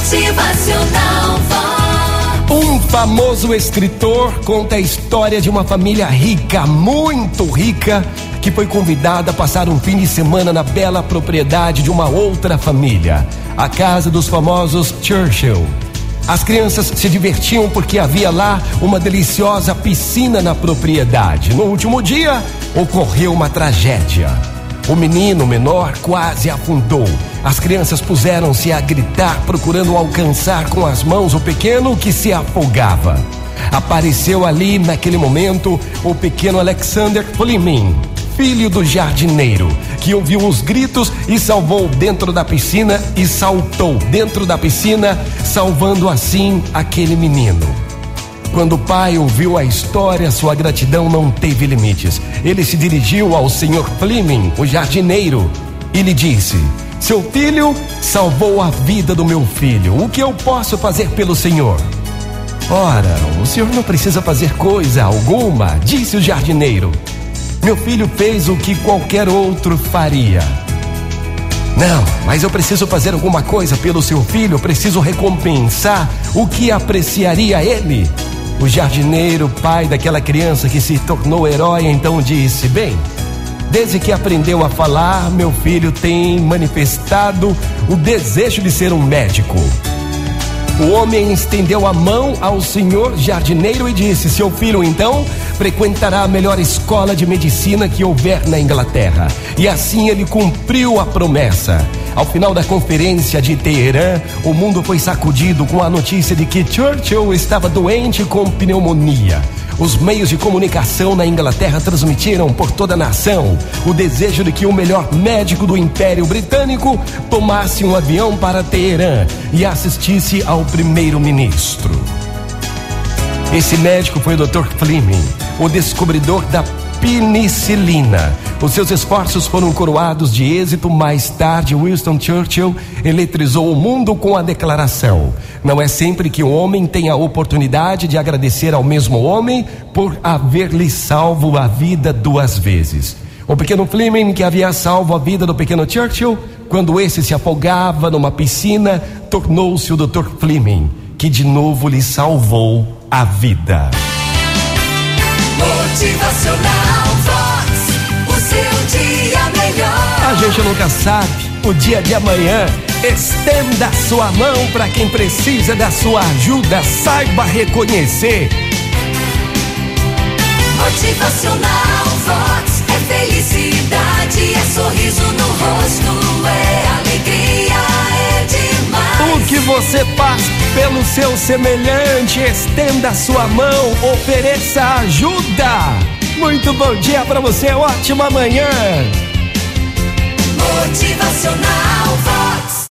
Motivacional. Um famoso escritor conta a história de uma família rica, muito rica, que foi convidada a passar um fim de semana na bela propriedade de uma outra família, a casa dos famosos Churchill. As crianças se divertiam porque havia lá uma deliciosa piscina na propriedade. No último dia, ocorreu uma tragédia. O menino menor quase afundou. As crianças puseram-se a gritar, procurando alcançar com as mãos o pequeno que se afogava. Apareceu ali, naquele momento, o pequeno Alexander Fleming, filho do jardineiro, que ouviu os gritos e salvou dentro da piscina e saltou dentro da piscina, salvando assim aquele menino. Quando o pai ouviu a história, sua gratidão não teve limites. Ele se dirigiu ao senhor Fleming, o jardineiro, e lhe disse: Seu filho salvou a vida do meu filho. O que eu posso fazer pelo senhor? Ora, o senhor não precisa fazer coisa alguma, disse o jardineiro. Meu filho fez o que qualquer outro faria. Não, mas eu preciso fazer alguma coisa pelo seu filho, eu preciso recompensar o que apreciaria ele. O jardineiro, pai daquela criança que se tornou herói, então disse: Bem, desde que aprendeu a falar, meu filho tem manifestado o desejo de ser um médico. O homem estendeu a mão ao senhor jardineiro e disse: Seu filho, então, frequentará a melhor escola de medicina que houver na Inglaterra. E assim ele cumpriu a promessa. Ao final da conferência de Teherã, o mundo foi sacudido com a notícia de que Churchill estava doente com pneumonia. Os meios de comunicação na Inglaterra transmitiram por toda a nação o desejo de que o melhor médico do Império Britânico tomasse um avião para Teherã e assistisse ao primeiro-ministro. Esse médico foi o Dr. Fleming, o descobridor da penicilina. Os seus esforços foram coroados de êxito. Mais tarde, Winston Churchill eletrizou o mundo com a declaração: Não é sempre que o homem tem a oportunidade de agradecer ao mesmo homem por haver-lhe salvo a vida duas vezes. O pequeno Fleming, que havia salvo a vida do pequeno Churchill, quando esse se afogava numa piscina, tornou-se o Dr. Fleming, que de novo lhe salvou a vida. Motivacional Vox. O seu dia melhor. A gente nunca sabe o dia de amanhã. Estenda a sua mão para quem precisa da sua ajuda. Saiba reconhecer. Motivacional Vox. É felicidade, é sorriso no rosto, é alegria, é demais. O que você faz pelo seu semelhante, estenda sua mão, ofereça ajuda. Muito bom dia para você, ótima manhã. Motivacional Vox.